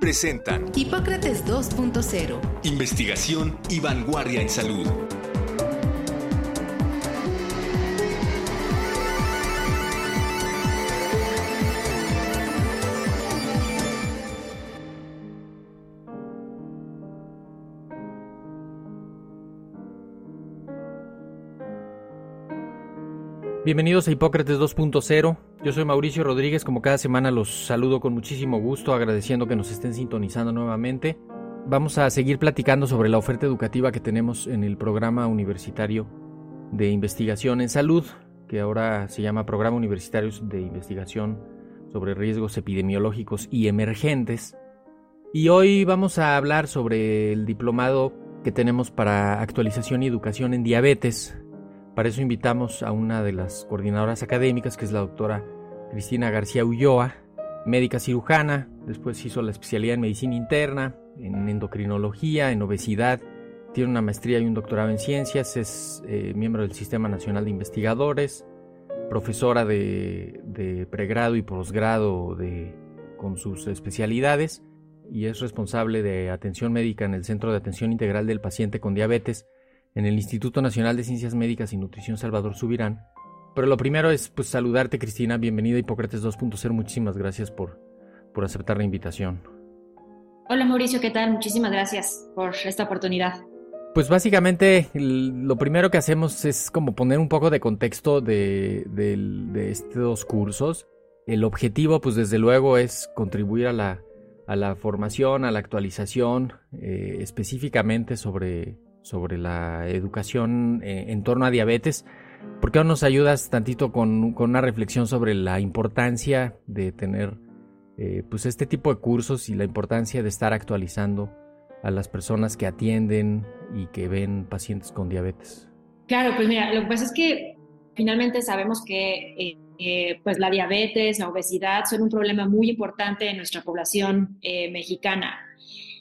presentan Hipócrates 2.0. Investigación y vanguardia en salud. Bienvenidos a Hipócrates 2.0. Yo soy Mauricio Rodríguez, como cada semana los saludo con muchísimo gusto, agradeciendo que nos estén sintonizando nuevamente. Vamos a seguir platicando sobre la oferta educativa que tenemos en el programa universitario de investigación en salud, que ahora se llama Programa Universitario de Investigación sobre Riesgos Epidemiológicos y Emergentes. Y hoy vamos a hablar sobre el diplomado que tenemos para actualización y educación en diabetes, para eso invitamos a una de las coordinadoras académicas, que es la doctora Cristina García Ulloa, médica cirujana, después hizo la especialidad en medicina interna, en endocrinología, en obesidad, tiene una maestría y un doctorado en ciencias, es eh, miembro del Sistema Nacional de Investigadores, profesora de, pregrado y posgrado con sus especialidades y es responsable de atención médica en el Centro de Atención Integral del Paciente con Diabetes en el Instituto Nacional de Ciencias Médicas y Nutrición Salvador Subirán. Pero lo primero es pues saludarte Cristina, bienvenida a Hipócrates 2.0, muchísimas gracias por, por aceptar la invitación. Hola Mauricio, ¿qué tal? Muchísimas gracias por esta oportunidad. Pues básicamente lo primero que hacemos es como poner un poco de contexto de, estos cursos. El objetivo pues desde luego es contribuir a la, a la formación, a la actualización, eh, específicamente sobre sobre la educación eh, en torno a diabetes. ¿Por qué no nos ayudas tantito con, una reflexión sobre la importancia de tener eh, pues este tipo de cursos y la importancia de estar actualizando a las personas que atienden y que ven pacientes con diabetes? Claro, pues mira, lo que pasa es que finalmente sabemos que eh, pues la diabetes, la obesidad son un problema muy importante en nuestra población mexicana.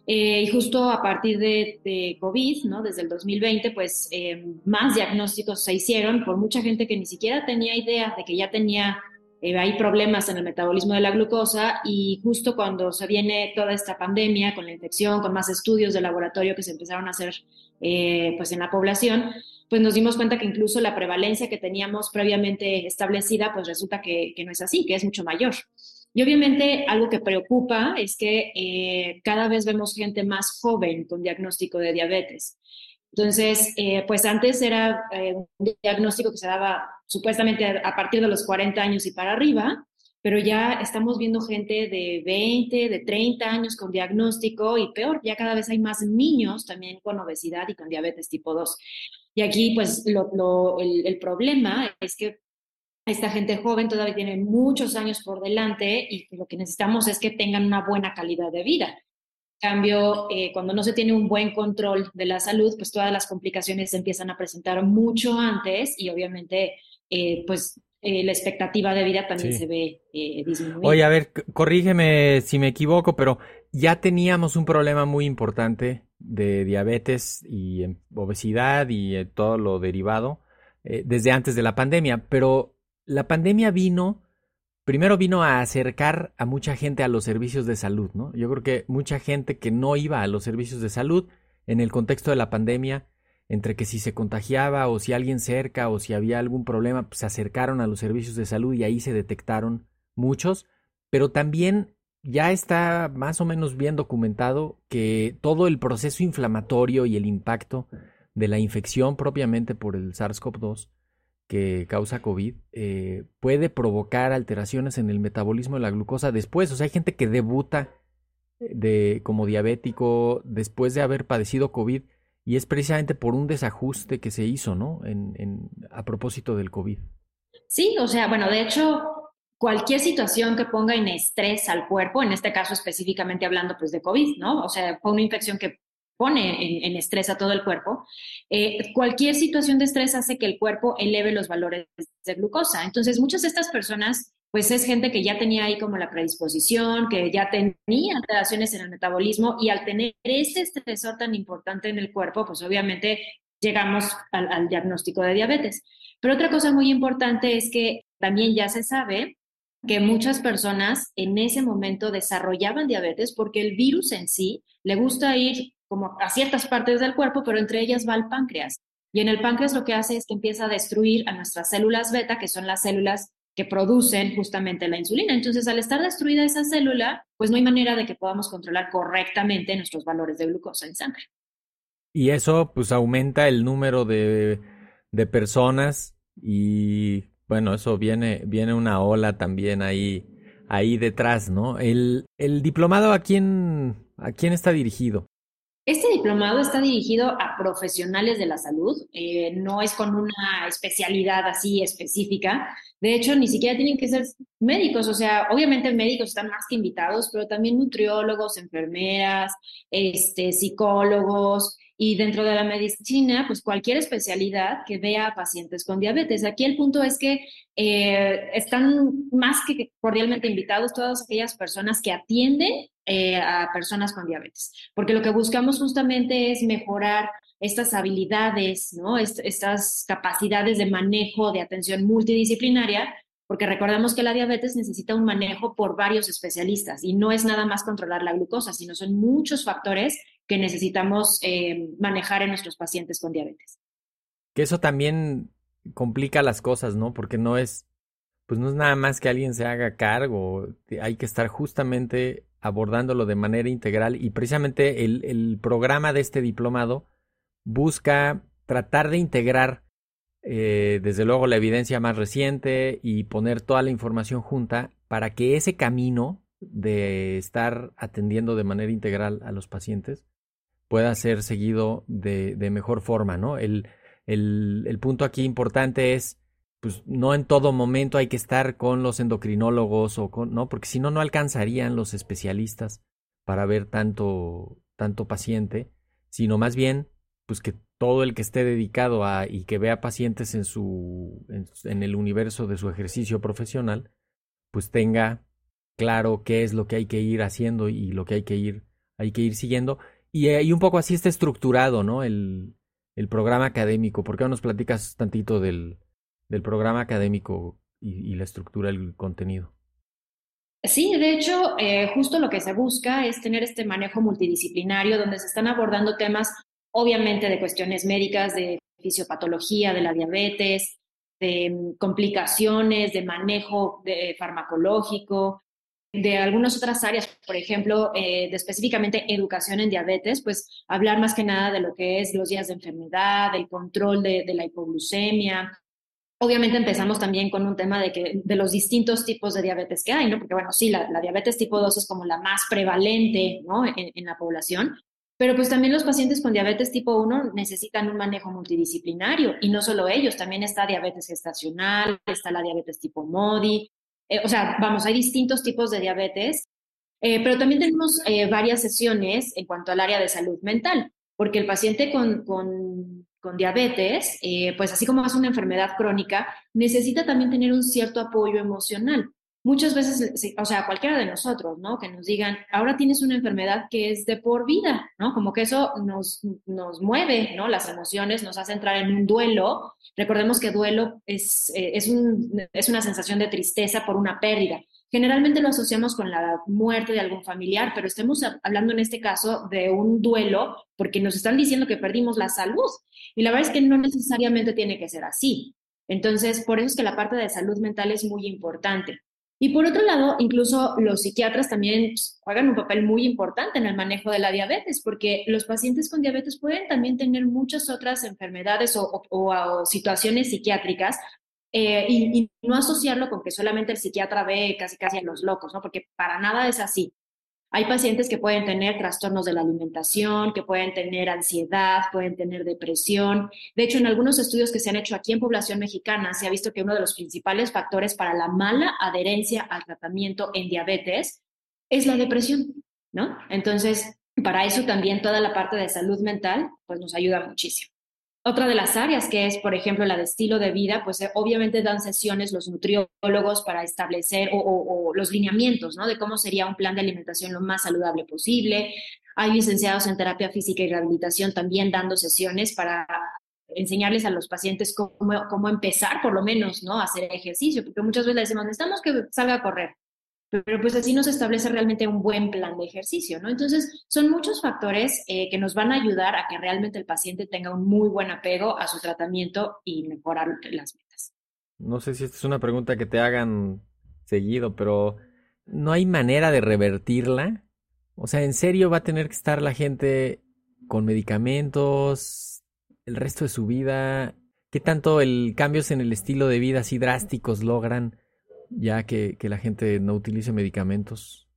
Eh, y justo a partir de, COVID, ¿no? desde el 2020, pues eh, más diagnósticos se hicieron por mucha gente que ni siquiera tenía idea de que ya tenía, eh, hay problemas en el metabolismo de la glucosa y justo cuando se viene toda esta pandemia con la infección, con más estudios de laboratorio que se empezaron a hacer pues en la población, pues nos dimos cuenta que incluso la prevalencia que teníamos previamente establecida, pues resulta que no es así, que es mucho mayor. Y obviamente algo que preocupa es que eh, cada vez vemos gente más joven con diagnóstico de diabetes. Entonces, eh, pues antes era eh, un diagnóstico que se daba supuestamente a partir de los 40 años y para arriba, pero ya estamos viendo gente de 20, de 30 años con diagnóstico y peor, ya cada vez hay más niños también con obesidad y con diabetes tipo 2. Y aquí, pues, el, problema es que esta gente joven todavía tiene muchos años por delante y lo que necesitamos es que tengan una buena calidad de vida. En cambio, eh, cuando no se tiene un buen control de la salud, pues todas las complicaciones se empiezan a presentar mucho antes y obviamente, eh, pues eh, la expectativa de vida también se ve disminuida. Oye, a ver, corrígeme si me equivoco, pero ya teníamos un problema muy importante de diabetes y em, obesidad y todo lo derivado desde antes de la pandemia, pero la pandemia vino, primero vino a acercar a mucha gente a los servicios de salud, ¿no? Yo creo que mucha gente que no iba a los servicios de salud en el contexto de la pandemia, entre que si se contagiaba o si alguien cerca o si había algún problema, pues se acercaron a los servicios de salud y ahí se detectaron muchos, pero también ya está más o menos bien documentado que todo el proceso inflamatorio y el impacto de la infección propiamente por el SARS-CoV-2 que causa COVID eh, puede provocar alteraciones en el metabolismo de la glucosa después. O sea, hay gente que debuta eh, de, como diabético después de haber padecido COVID y es precisamente por un desajuste que se hizo, ¿no? En, a propósito del COVID. Sí, o sea, bueno, de hecho, cualquier situación que ponga en estrés al cuerpo, en este caso específicamente hablando pues de COVID, ¿no? O sea, fue una infección que pone en, estrés a todo el cuerpo, eh, cualquier situación de estrés hace que el cuerpo eleve los valores de glucosa. Entonces, muchas de estas personas, pues es gente que ya tenía ahí como la predisposición, que ya tenía alteraciones en el metabolismo y al tener ese estresor tan importante en el cuerpo, pues obviamente llegamos al, al diagnóstico de diabetes. Pero otra cosa muy importante es que también ya se sabe que muchas personas en ese momento desarrollaban diabetes porque el virus en sí le gusta ir como a ciertas partes del cuerpo, pero entre ellas va el páncreas. Y en el páncreas lo que hace es que empieza a destruir a nuestras células beta, que son las células que producen justamente la insulina. Entonces, al estar destruida esa célula, pues no hay manera de que podamos controlar correctamente nuestros valores de glucosa en sangre. Y eso pues aumenta el número de, de personas y bueno, eso viene, viene una ola también ahí, ahí detrás, ¿no? El, el diplomado a quién, a quién está dirigido. Este diplomado está dirigido a profesionales de la salud, eh, no es con una especialidad así específica. De hecho, ni siquiera tienen que ser médicos, o sea, obviamente médicos están más que invitados, pero también nutriólogos, enfermeras, este, psicólogos, y dentro de la medicina, pues cualquier especialidad que vea a pacientes con diabetes. Aquí el punto es que eh, están más que cordialmente invitados todas aquellas personas que atienden eh, a personas con diabetes, porque lo que buscamos justamente es mejorar estas habilidades, ¿no? estas capacidades de manejo, de atención multidisciplinaria, porque recordamos que la diabetes necesita un manejo por varios especialistas y no es nada más controlar la glucosa, sino son muchos factores que necesitamos eh, manejar en nuestros pacientes con diabetes. Que eso también complica las cosas, ¿no? Porque no es, pues no es nada más que alguien se haga cargo, hay que estar justamente abordándolo de manera integral y precisamente el, el programa de este diplomado busca tratar de integrar eh, desde luego la evidencia más reciente y poner toda la información junta para que ese camino de estar atendiendo de manera integral a los pacientes pueda ser seguido de, de mejor forma, ¿no? El, el, el, punto aquí importante es, pues no en todo momento hay que estar con los endocrinólogos o con, ¿no? Porque si no, no alcanzarían los especialistas para ver tanto, tanto paciente, sino más bien, pues que todo el que esté dedicado a y que vea pacientes en su en, el universo de su ejercicio profesional, pues tenga claro qué es lo que hay que ir haciendo y lo que hay que ir hay que ir siguiendo eh, y, un poco así está estructurado, ¿no? El, el programa académico. ¿Por qué no nos platicas tantito del, del programa académico y, la estructura del contenido? Sí, de hecho, eh, justo lo que se busca es tener este manejo multidisciplinario donde se están abordando temas, obviamente, de cuestiones médicas, de fisiopatología, de la diabetes, de mm, complicaciones, de manejo de farmacológico, de algunas otras áreas, por ejemplo, eh, de específicamente educación en diabetes, pues hablar más que nada de lo que es los días de enfermedad, el control de, de la hipoglucemia. Obviamente empezamos también con un tema de, que, de los distintos tipos de diabetes que hay, ¿no? Porque bueno, sí, la, diabetes tipo 2 es como la más prevalente, ¿no? En, en la población, pero pues también los pacientes con diabetes tipo 1 necesitan un manejo multidisciplinario y no solo ellos, también está diabetes gestacional, está la diabetes tipo MODI, eh, o sea, vamos, hay distintos tipos de diabetes, eh, pero también tenemos eh, varias sesiones en cuanto al área de salud mental, porque el paciente con, con diabetes, pues así como es una enfermedad crónica, necesita también tener un cierto apoyo emocional muchas veces, o sea, cualquiera de nosotros, ¿no? Que nos digan, ahora tienes una enfermedad que es de por vida, ¿no? Como que eso nos, nos mueve, ¿no? Las emociones nos hace entrar en un duelo. Recordemos que duelo es, eh, es, un, es una sensación de tristeza por una pérdida. Generalmente lo asociamos con la muerte de algún familiar, pero estamos hablando en este caso de un duelo porque nos están diciendo que perdimos la salud. Y la verdad es que no necesariamente tiene que ser así. Entonces, por eso es que la parte de salud mental es muy importante. Y por otro lado, incluso los psiquiatras también juegan un papel muy importante en el manejo de la diabetes, porque los pacientes con diabetes pueden también tener muchas otras enfermedades o, situaciones psiquiátricas eh, y, y, no asociarlo con que solamente el psiquiatra ve casi casi a los locos, ¿no? Porque para nada es así. Hay pacientes que pueden tener trastornos de la alimentación, que pueden tener ansiedad, pueden tener depresión. De hecho, en algunos estudios que se han hecho aquí en población mexicana, se ha visto que uno de los principales factores para la mala adherencia al tratamiento en diabetes es la depresión, ¿no? Entonces, para eso también toda la parte de salud mental, pues nos ayuda muchísimo. Otra de las áreas que es, por ejemplo, la de estilo de vida, pues eh, obviamente dan sesiones los nutriólogos para establecer o, los lineamientos, ¿no? De cómo sería un plan de alimentación lo más saludable posible. Hay licenciados en terapia física y rehabilitación también dando sesiones para enseñarles a los pacientes cómo, cómo empezar, por lo menos, ¿no? A hacer ejercicio, porque muchas veces decimos, necesitamos que salga a correr pero pues así nos establece realmente un buen plan de ejercicio, ¿no? Entonces, son muchos factores eh, que nos van a ayudar a que realmente el paciente tenga un muy buen apego a su tratamiento y mejorar las metas. No sé si esta es una pregunta que te hagan seguido, pero ¿no hay manera de revertirla? O sea, ¿en serio va a tener que estar la gente con medicamentos el resto de su vida? ¿Qué tanto el cambios en el estilo de vida así drásticos logran ya que, la gente no utilice medicamentos?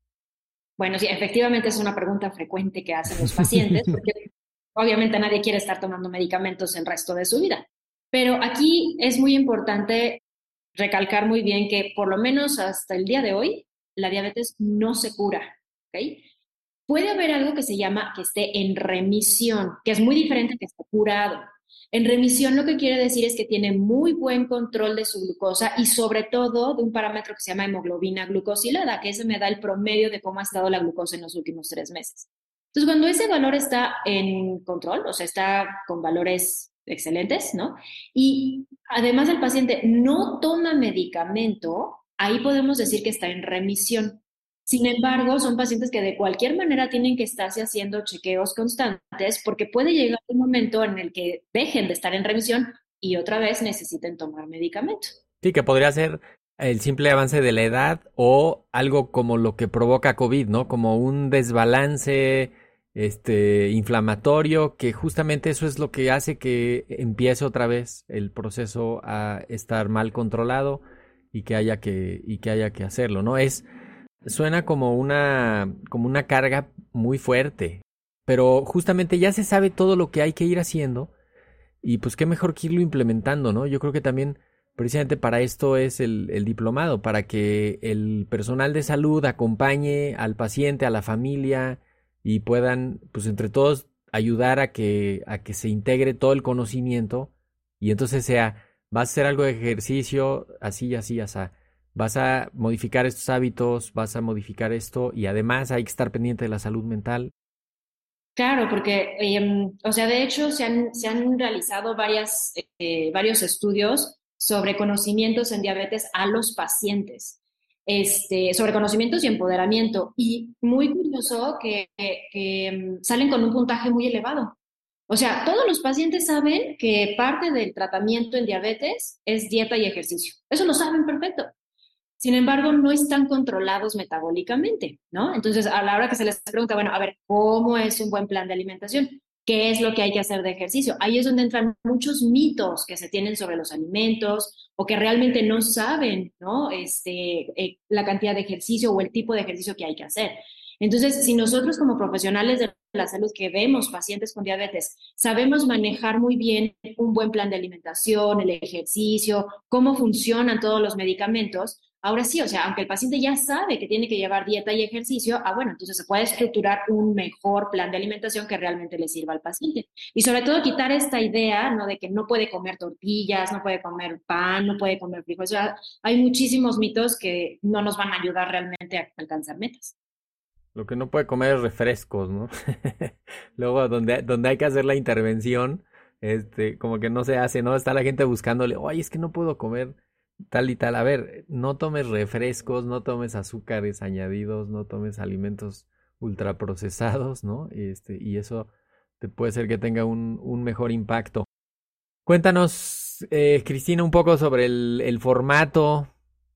Bueno, sí, efectivamente es una pregunta frecuente que hacen los pacientes, porque obviamente nadie quiere estar tomando medicamentos el resto de su vida. Pero aquí es muy importante recalcar muy bien que por lo menos hasta el día de hoy, la diabetes no se cura. ¿okay? Puede haber algo que se llama que esté en remisión, que es muy diferente que esté curado. En remisión lo que quiere decir es que tiene muy buen control de su glucosa y sobre todo de un parámetro que se llama hemoglobina glucosilada, que ese me da el promedio de cómo ha estado la glucosa en los últimos tres meses. Entonces, cuando ese valor está en control, o sea, está con valores excelentes, ¿no? Y además el paciente no toma medicamento, ahí podemos decir que está en remisión. Sin embargo, son pacientes que de cualquier manera tienen que estarse haciendo chequeos constantes porque puede llegar un momento en el que dejen de estar en remisión y otra vez necesiten tomar medicamento. Sí, que podría ser el simple avance de la edad o algo como lo que provoca COVID, ¿no? Como un desbalance este inflamatorio que justamente eso es lo que hace que empiece otra vez el proceso a estar mal controlado y que haya que y que haya que hacerlo, ¿no? Es Suena como una, como una carga muy fuerte, pero justamente ya se sabe todo lo que hay que ir haciendo y pues qué mejor que irlo implementando, ¿no? Yo creo que también precisamente para esto es el, el diplomado, para que el personal de salud acompañe al paciente, a la familia y puedan, pues entre todos, ayudar a que, a que se integre todo el conocimiento y entonces sea, va a hacer algo de ejercicio, así, así, así vas a modificar estos hábitos, vas a modificar esto y además hay que estar pendiente de la salud mental. Claro, porque, em, o sea, de hecho se han, se han realizado varias, eh, varios estudios sobre conocimientos en diabetes a los pacientes, este, sobre conocimientos y empoderamiento. Y muy curioso que, que em, salen con un puntaje muy elevado. O sea, todos los pacientes saben que parte del tratamiento en diabetes es dieta y ejercicio. Eso lo saben perfecto. Sin embargo, no están controlados metabólicamente, ¿no? Entonces, a la hora que se les pregunta, bueno, a ver, ¿cómo es un buen plan de alimentación? ¿Qué es lo que hay que hacer de ejercicio? Ahí es donde entran muchos mitos que se tienen sobre los alimentos o que realmente no saben, ¿no? Este, eh, la cantidad de ejercicio o el tipo de ejercicio que hay que hacer. Entonces, si nosotros como profesionales de la salud que vemos pacientes con diabetes, sabemos manejar muy bien un buen plan de alimentación, el ejercicio, cómo funcionan todos los medicamentos, Ahora sí, o sea, aunque el paciente ya sabe que tiene que llevar dieta y ejercicio, ah, bueno, entonces se puede estructurar un mejor plan de alimentación que realmente le sirva al paciente. Y sobre todo quitar esta idea, ¿no? De que no puede comer tortillas, no puede comer pan, no puede comer frijoles. O sea, hay muchísimos mitos que no nos van a ayudar realmente a alcanzar metas. Lo que no puede comer es refrescos, ¿no? Luego, donde, donde hay que hacer la intervención, este, como que no se hace, ¿no? Está la gente buscándole, oye, es que no puedo comer tal y tal. A ver, no tomes refrescos, no tomes azúcares añadidos, no tomes alimentos ultraprocesados, ¿no? Este, y eso te puede ser que tenga un, un mejor impacto. Cuéntanos, eh, Cristina, un poco sobre el, el, formato,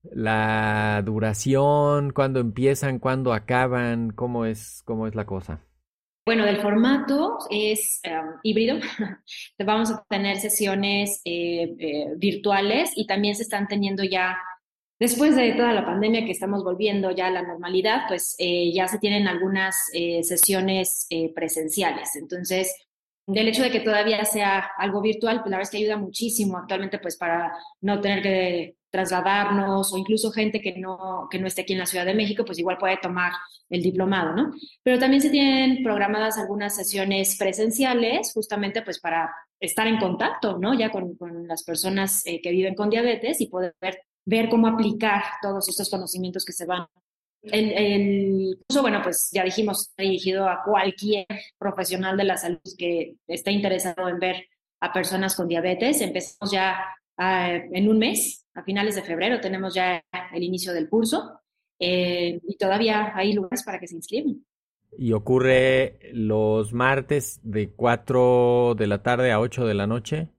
la duración, cuándo empiezan, cuándo acaban, cómo es, cómo es la cosa. Bueno, del formato es um, híbrido. Vamos a tener sesiones eh, eh, virtuales y también se están teniendo ya, después de toda la pandemia que estamos volviendo ya a la normalidad, pues eh, ya se tienen algunas sesiones presenciales. Entonces, del hecho de que todavía sea algo virtual, pues la verdad es que ayuda muchísimo actualmente pues para no tener que trasladarnos o incluso gente que no, que no esté aquí en la Ciudad de México, pues igual puede tomar el diplomado, ¿no? Pero también se tienen programadas algunas sesiones presenciales justamente pues para estar en contacto, ¿no? Ya con, con las personas eh, que viven con diabetes y poder ver, cómo aplicar todos estos conocimientos que se van el, el, curso, bueno, pues ya dijimos, dirigido a cualquier profesional de la salud que esté interesado en ver a personas con diabetes. Empezamos ya uh, en un mes, a finales de febrero, tenemos ya el inicio del curso eh, y todavía hay lugares para que se inscriban. Y ocurre los martes de 4 de la tarde a 8 de la noche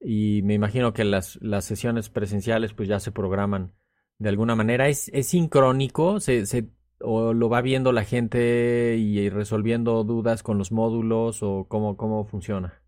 y me imagino que las, las sesiones presenciales pues ya se programan de alguna manera. ¿Es, es sincrónico? ¿Se, se, ¿O lo va viendo la gente y resolviendo dudas con los módulos o cómo, cómo funciona?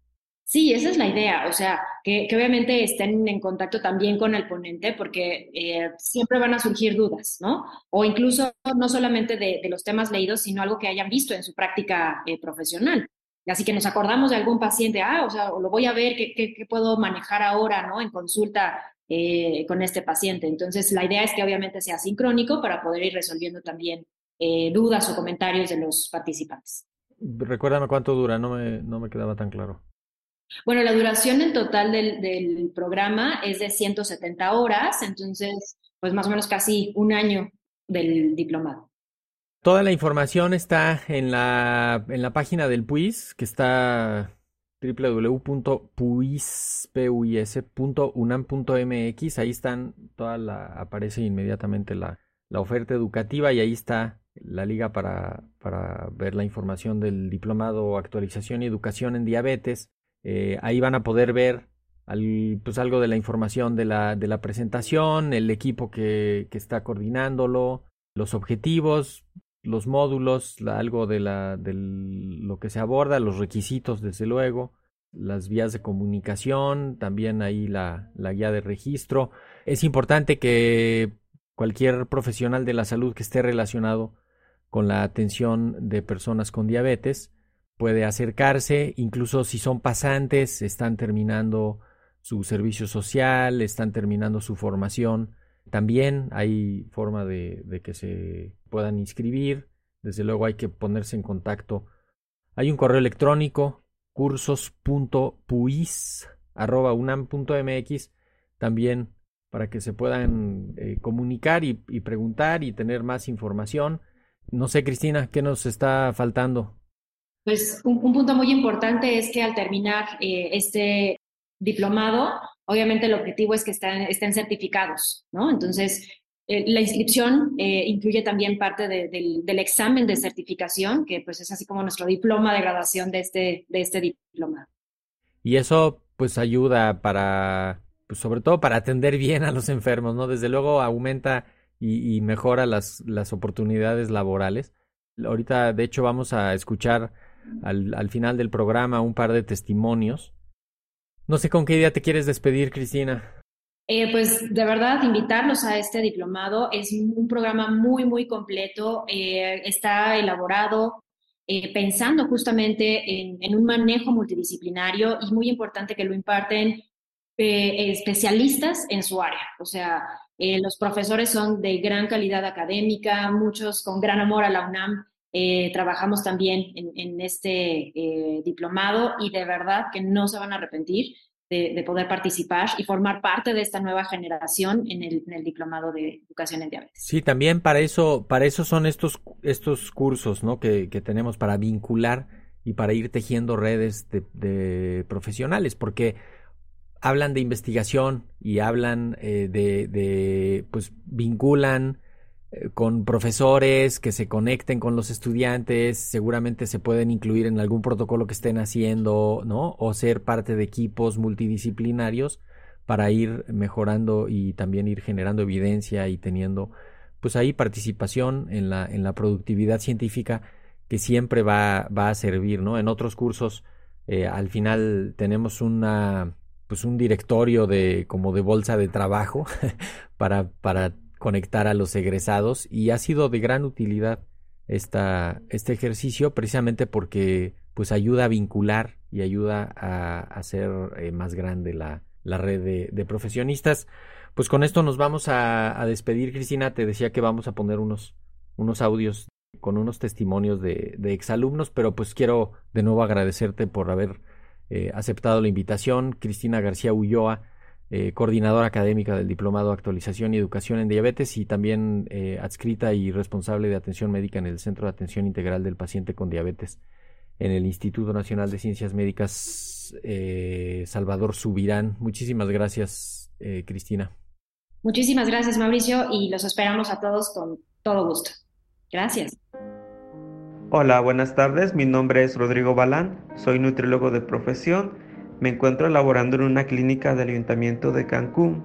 Sí, esa es la idea, o sea, que, obviamente estén en contacto también con el ponente porque eh, siempre van a surgir dudas, ¿no? O incluso no solamente de, los temas leídos, sino algo que hayan visto en su práctica eh, profesional. Así que nos acordamos de algún paciente, ah, o sea, lo voy a ver, ¿qué, qué, qué puedo manejar ahora, ¿no? En consulta eh, con este paciente. Entonces, la idea es que obviamente sea sincrónico para poder ir resolviendo también eh, dudas o comentarios de los participantes. Recuérdame cuánto dura, no me, no me quedaba tan claro. Bueno, la duración en total del, programa es de 170 horas, entonces, pues más o menos casi un año del diplomado. Toda la información está en la, en la página del PUIS, que está www.puis.unam.mx. Ahí están, toda la, aparece inmediatamente la, la, oferta educativa y ahí está la liga para, para ver la información del diplomado actualización y educación en diabetes. Eh, ahí van a poder ver pues algo de la información de la, de la presentación, el equipo que, que está coordinándolo, los objetivos, los módulos, algo de, la, de lo que se aborda, los requisitos, desde luego, las vías de comunicación, también ahí la, la guía de registro. Es importante que cualquier profesional de la salud que esté relacionado con la atención de personas con diabetes puede acercarse, incluso si son pasantes, están terminando su servicio social, están terminando su formación, también hay forma de, que se puedan inscribir. Desde luego hay que ponerse en contacto. Hay un correo electrónico cursos.puis.unam.mx también para que se puedan eh, comunicar y, preguntar y tener más información. No sé, Cristina, ¿qué nos está faltando? Pues un, un punto muy importante es que al terminar eh, este diplomado, obviamente el objetivo es que estén, certificados, ¿no? Entonces, eh, la inscripción eh, incluye también parte de, de, del examen de certificación, que pues es así como nuestro diploma de graduación de este, de este diploma. Y eso pues ayuda para, pues sobre todo para atender bien a los enfermos, ¿no? Desde luego aumenta y, y mejora las, las oportunidades laborales. Ahorita, de hecho, vamos a escuchar al, al final del programa un par de testimonios no sé con qué idea te quieres despedir, Cristina. Eh, pues de verdad, invitarlos a este diplomado. Es un programa muy, muy completo. Eh, está elaborado eh, pensando justamente en, en, un manejo multidisciplinario y muy importante que lo imparten eh, especialistas en su área. O sea, los profesores son de gran calidad académica, muchos con gran amor a la UNAM. Trabajamos también en, este diplomado y de verdad que no se van a arrepentir de, de, poder participar y formar parte de esta nueva generación en el, diplomado de educación en diabetes. Sí, también para eso, para eso son estos, estos cursos ¿no? que, que tenemos para vincular y para ir tejiendo redes de, profesionales, porque hablan de investigación y hablan eh, de, pues vinculan eh, con profesores que se conecten con los estudiantes, seguramente se pueden incluir en algún protocolo que estén haciendo, ¿no? O ser parte de equipos multidisciplinarios para ir mejorando y también ir generando evidencia y teniendo pues ahí participación en la, en la productividad científica que siempre va, va a servir, ¿no? En otros cursos eh, al final tenemos una pues un directorio de como de bolsa de trabajo para, para conectar a los egresados y ha sido de gran utilidad esta, este ejercicio precisamente porque pues ayuda a vincular y ayuda a hacer eh, más grande la, la red de, profesionistas. pues con esto nos vamos a, despedir, Cristina. Te decía que vamos a poner unos, unos audios con unos testimonios de, de exalumnos, pero pues quiero de nuevo agradecerte por haber eh, aceptado la invitación. Cristina García Ulloa, eh, coordinadora académica del Diplomado Actualización y Educación en Diabetes y también eh, adscrita y responsable de atención médica en el Centro de Atención Integral del Paciente con Diabetes en el Instituto Nacional de Ciencias Médicas eh, Salvador Subirán. Muchísimas gracias, Cristina. Muchísimas gracias, Mauricio, y los esperamos a todos con todo gusto. Gracias. Hola, buenas tardes. Mi nombre es Rodrigo Balán. Soy nutriólogo de profesión me encuentro laborando en una clínica del Ayuntamiento de Cancún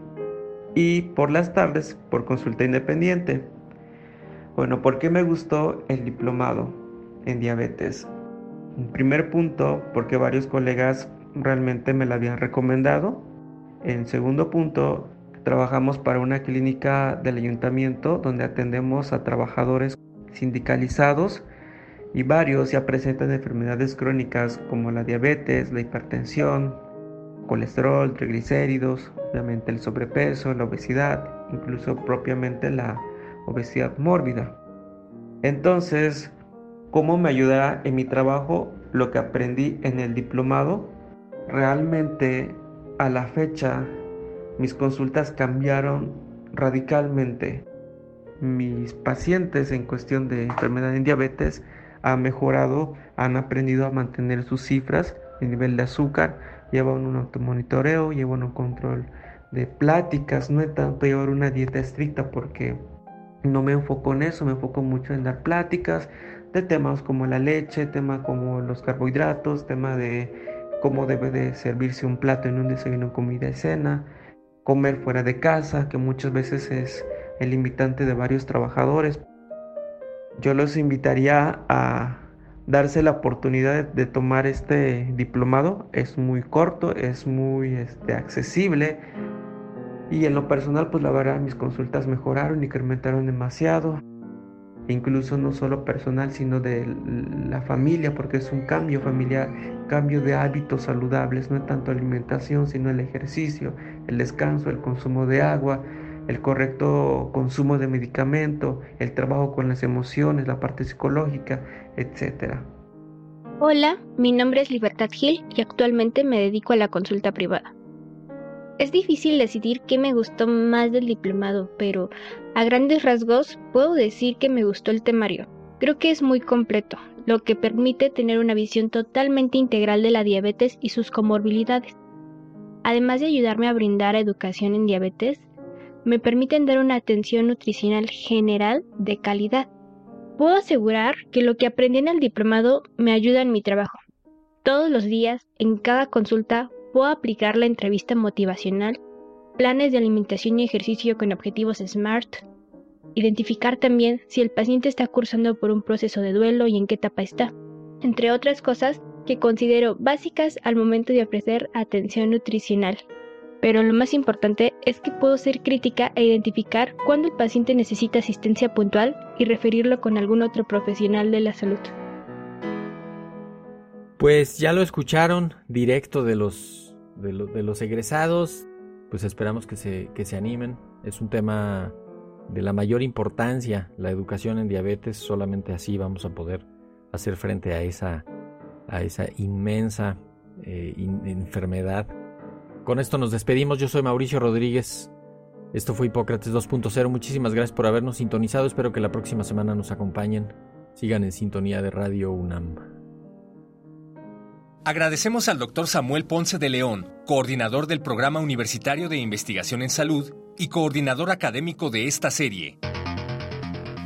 y por las tardes por consulta independiente. Bueno, ¿por qué me gustó el diplomado en diabetes? En primer punto, porque varios colegas realmente me lo habían recomendado. En segundo punto, trabajamos para una clínica del ayuntamiento donde atendemos a trabajadores sindicalizados y varios ya presentan enfermedades crónicas como la diabetes, la hipertensión, colesterol, triglicéridos, obviamente el sobrepeso, la obesidad, incluso propiamente la obesidad mórbida. Entonces, ¿cómo me ayuda en mi trabajo lo que aprendí en el diplomado? Realmente a la fecha mis consultas cambiaron radicalmente. Mis pacientes en cuestión de enfermedad en diabetes ha mejorado, han aprendido a mantener sus cifras, el nivel de azúcar, llevan un automonitoreo, llevan un control de pláticas, no es tanto llevar una dieta estricta porque no me enfoco en eso, me enfoco mucho en dar pláticas de temas como la leche, temas como los carbohidratos, tema de cómo debe de servirse un plato en un desayuno, comida y cena, comer fuera de casa, que muchas veces es el limitante de varios trabajadores yo los invitaría a darse la oportunidad de, tomar este diplomado. Es muy corto, es muy este, accesible. Y en lo personal, pues la verdad, mis consultas mejoraron, incrementaron demasiado. Incluso no solo personal, sino de la familia, porque es un cambio familiar, cambio de hábitos saludables, no tanto alimentación, sino el ejercicio, el descanso, el consumo de agua, el correcto consumo de medicamento, el trabajo con las emociones, la parte psicológica, etc. Hola, mi nombre es Libertad Gil y actualmente me dedico a la consulta privada. Es difícil decidir qué me gustó más del diplomado, pero a grandes rasgos puedo decir que me gustó el temario. Creo que es muy completo, lo que permite tener una visión totalmente integral de la diabetes y sus comorbilidades. Además de ayudarme a brindar educación en diabetes, me permiten dar una atención nutricional general de calidad. Puedo asegurar que lo que aprendí en el diplomado me ayuda en mi trabajo. Todos los días, en cada consulta, puedo aplicar la entrevista motivacional, planes de alimentación y ejercicio con objetivos SMART, identificar también si el paciente está cursando por un proceso de duelo y en qué etapa está, entre otras cosas que considero básicas al momento de ofrecer atención nutricional pero lo más importante es que puedo ser crítica e identificar cuándo el paciente necesita asistencia puntual y referirlo con algún otro profesional de la salud. Pues ya lo escucharon directo de los, de, los egresados, pues esperamos que se, que se animen. Es un tema de la mayor importancia, la educación en diabetes, solamente así vamos a poder hacer frente a esa, a esa inmensa eh, enfermedad con esto nos despedimos. Yo soy Mauricio Rodríguez. Esto fue Hipócrates 2.0. Muchísimas gracias por habernos sintonizado. Espero que la próxima semana nos acompañen. Sigan en sintonía de Radio UNAM. Agradecemos al doctor Samuel Ponce de León, coordinador del Programa Universitario de Investigación en Salud y coordinador académico de esta serie.